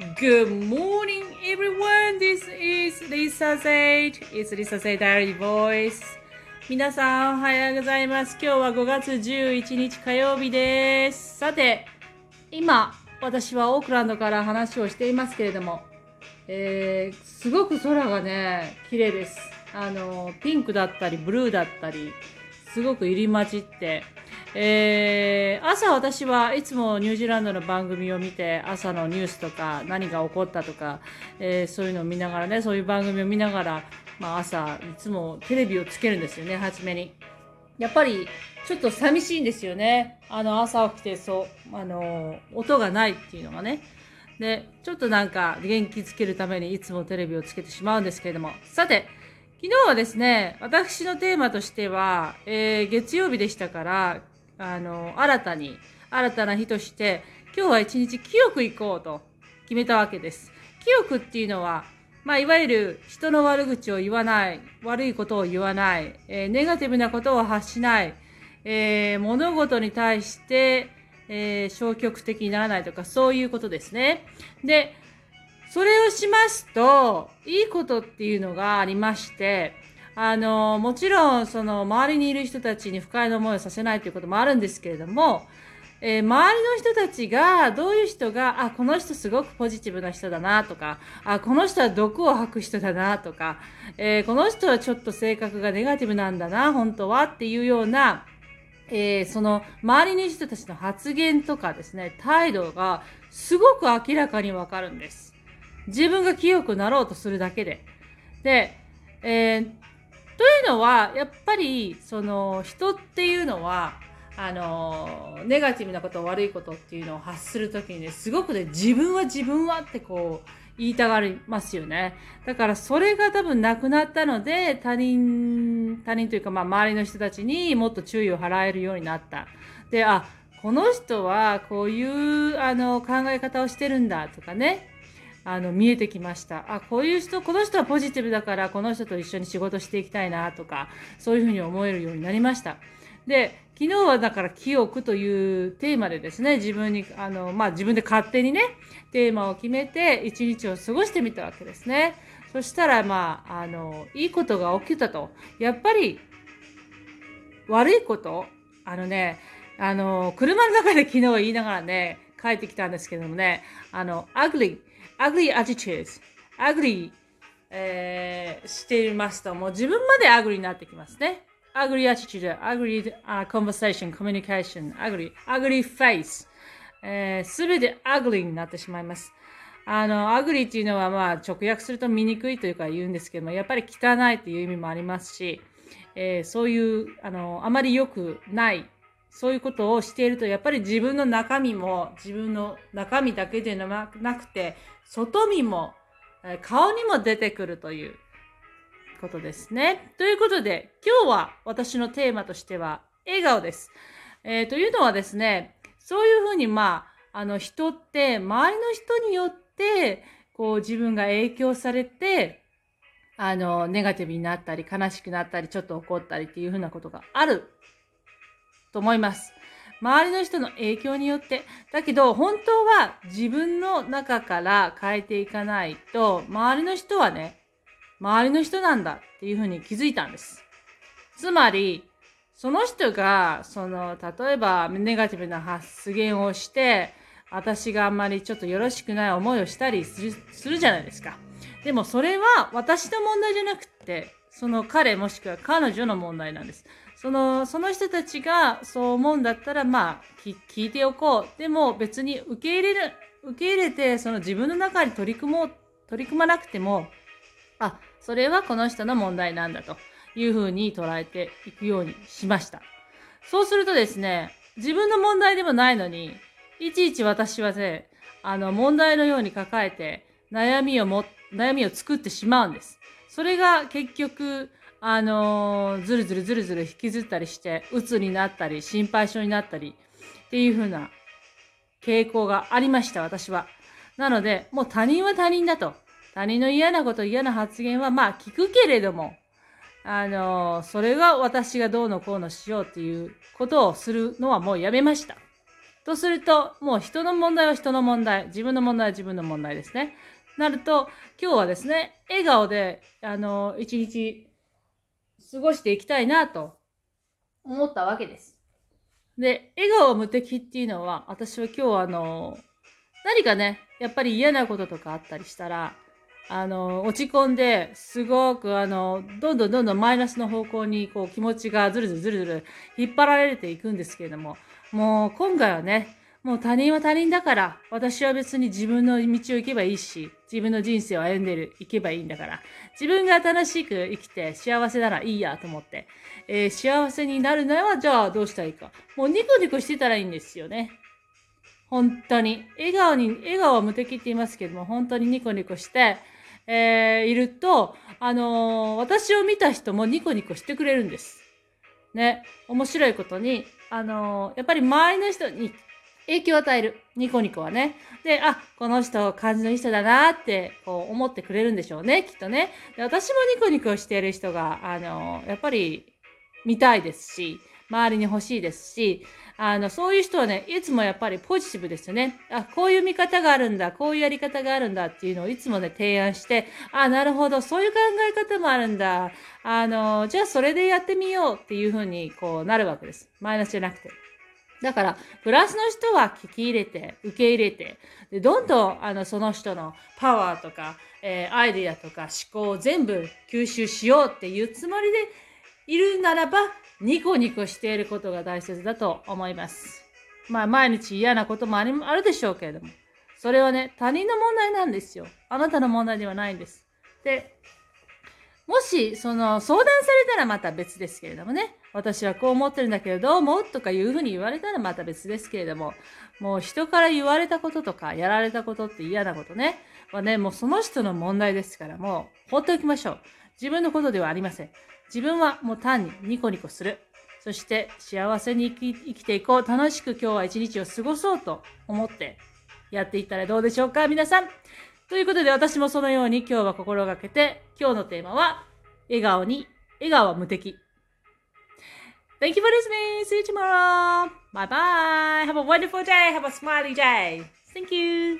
Good morning, everyone. This is Lisa Zaid. It's Lisa Zaid Diary Voice. 皆さん、おはようございます。今日は5月11日火曜日です。さて、今、私はオークランドから話をしていますけれども、えー、すごく空がね、綺麗です。あの、ピンクだったり、ブルーだったり、すごく入り混じって、えー、朝私はいつもニュージーランドの番組を見て朝のニュースとか何が起こったとか、えー、そういうのを見ながらねそういう番組を見ながら、まあ、朝いつもテレビをつけるんですよね初めに。やっぱりちょっと寂しいんですよね。あの朝起きてそうあの音がないっていうのがね。でちょっとなんか元気つけるためにいつもテレビをつけてしまうんですけれども。さて昨日はですね私のテーマとしては、えー、月曜日でしたからあの、新たに、新たな日として、今日は一日清く行こうと決めたわけです。清くっていうのは、まあ、いわゆる人の悪口を言わない、悪いことを言わない、えー、ネガティブなことを発しない、えー、物事に対して、えー、消極的にならないとか、そういうことですね。で、それをしますと、いいことっていうのがありまして、あの、もちろん、その、周りにいる人たちに不快な思いをさせないということもあるんですけれども、えー、周りの人たちが、どういう人が、あ、この人すごくポジティブな人だなとか、あ、この人は毒を吐く人だなとか、えー、この人はちょっと性格がネガティブなんだな、本当はっていうような、えー、その、周りの人たちの発言とかですね、態度が、すごく明らかにわかるんです。自分が清くなろうとするだけで。で、えー、というのは、やっぱり、その、人っていうのは、あの、ネガティブなこと、悪いことっていうのを発するときにね、すごくね、自分は自分はってこう、言いたがりますよね。だから、それが多分なくなったので、他人、他人というか、まあ、周りの人たちにもっと注意を払えるようになった。で、あ、この人はこういう、あの、考え方をしてるんだとかね。あの、見えてきました。あ、こういう人、この人はポジティブだから、この人と一緒に仕事していきたいなとか、そういうふうに思えるようになりました。で、昨日はだから清くというテーマでですね、自分に、あの、まあ、自分で勝手にね、テーマを決めて一日を過ごしてみたわけですね。そしたら、まあ、あの、いいことが起きたと。やっぱり、悪いことあのね、あの、車の中で昨日言いながらね、帰ってきたんですけどもね、あの、ugly ugly attitudes, ugly、えー、していますと、もう自分まで ugly になってきますね。ugly attitude, ugly、uh, conversation, communication, ugly, ugly face, す、べ、て ugly になってしまいます。あの、ugly っていうのはまあ直訳すると見にくいというか言うんですけども、やっぱり汚いという意味もありますし、えー、そういう、あの、あまり良くないそういうことをしていると、やっぱり自分の中身も、自分の中身だけでなくて、外身も、顔にも出てくるということですね。ということで、今日は私のテーマとしては、笑顔です。えー、というのはですね、そういうふうに、まあ、あの、人って、周りの人によって、こう、自分が影響されて、あの、ネガティブになったり、悲しくなったり、ちょっと怒ったりっていうふうなことがあると思います。周りの人の影響によって。だけど、本当は自分の中から変えていかないと、周りの人はね、周りの人なんだっていうふうに気づいたんです。つまり、その人が、その、例えば、ネガティブな発言をして、私があんまりちょっとよろしくない思いをしたりするするじゃないですか。でもそれは私の問題じゃなくて、その彼もしくは彼女の問題なんです。その、その人たちがそう思うんだったら、まあ、聞いておこう。でも別に受け入れる、受け入れて、その自分の中に取り組もう、取り組まなくても、あ、それはこの人の問題なんだというふうに捉えていくようにしました。そうするとですね、自分の問題でもないのに、いちいち私はね、あの、問題のように抱えて、悩みをも、悩みを作ってしまうんです。それが結局、あのー、ずるずるずるずる引きずったりして、鬱になったり、心配性になったり、っていう風な傾向がありました、私は。なので、もう他人は他人だと。他人の嫌なこと、嫌な発言は、まあ聞くけれども、あのー、それが私がどうのこうのしようっていうことをするのはもうやめました。とすると、もう人の問題は人の問題、自分の問題は自分の問題ですね。なると、今日はですね、笑顔で、あの、一日過ごしていきたいなと思ったわけです。で、笑顔無敵っていうのは、私は今日はあの、何かね、やっぱり嫌なこととかあったりしたら、あの、落ち込んで、すごくあの、どんどんどんどんマイナスの方向に、こう、気持ちがずるずるずるずる引っ張られていくんですけれども、もう今回はね、もう他人は他人だから、私は別に自分の道を行けばいいし、自分の人生を歩んでる、行けばいいんだから、自分が楽しく生きて幸せならいいやと思って、えー、幸せになるなら、じゃあどうしたらいいか。もうニコニコしてたらいいんですよね。本当に。笑顔に、笑顔は無敵って言いますけども、本当にニコニコして、えー、いると、あのー、私を見た人もニコニコしてくれるんです。ね。面白いことに、あのー、やっぱり周りの人に影響を与える。ニコニコはね。で、あ、この人感じのいい人だなって、こう思ってくれるんでしょうね、きっとね。で私もニコニコしている人が、あの、やっぱり見たいですし、周りに欲しいですし、あの、そういう人はね、いつもやっぱりポジティブですよね。あ、こういう見方があるんだ、こういうやり方があるんだっていうのをいつもね、提案して、あ、なるほど、そういう考え方もあるんだ。あの、じゃあそれでやってみようっていうふうに、こうなるわけです。マイナスじゃなくて。だから、プラスの人は聞き入れて、受け入れて、でどんどん、あの、その人のパワーとか、えー、アイデアとか思考を全部吸収しようっていうつもりでいるならば、ニコニコしていることが大切だと思います。まあ、毎日嫌なこともあるでしょうけれども、それはね、他人の問題なんですよ。あなたの問題ではないんです。で、もし、その、相談されたらまた別ですけれどもね、私はこう思ってるんだけど、どう思うとかいうふうに言われたらまた別ですけれども、もう人から言われたこととか、やられたことって嫌なことね、はね、もうその人の問題ですから、もう放っておきましょう。自分のことではありません。自分はもう単にニコニコする。そして幸せに生き生きていこう。楽しく今日は一日を過ごそうと思ってやっていったらどうでしょうか皆さん。ということで私もそのように今日は心がけて、今日のテーマは笑顔に、笑顔は無敵。Thank you for listening. See you tomorrow. Bye bye. Have a wonderful day. Have a smiley day. Thank you.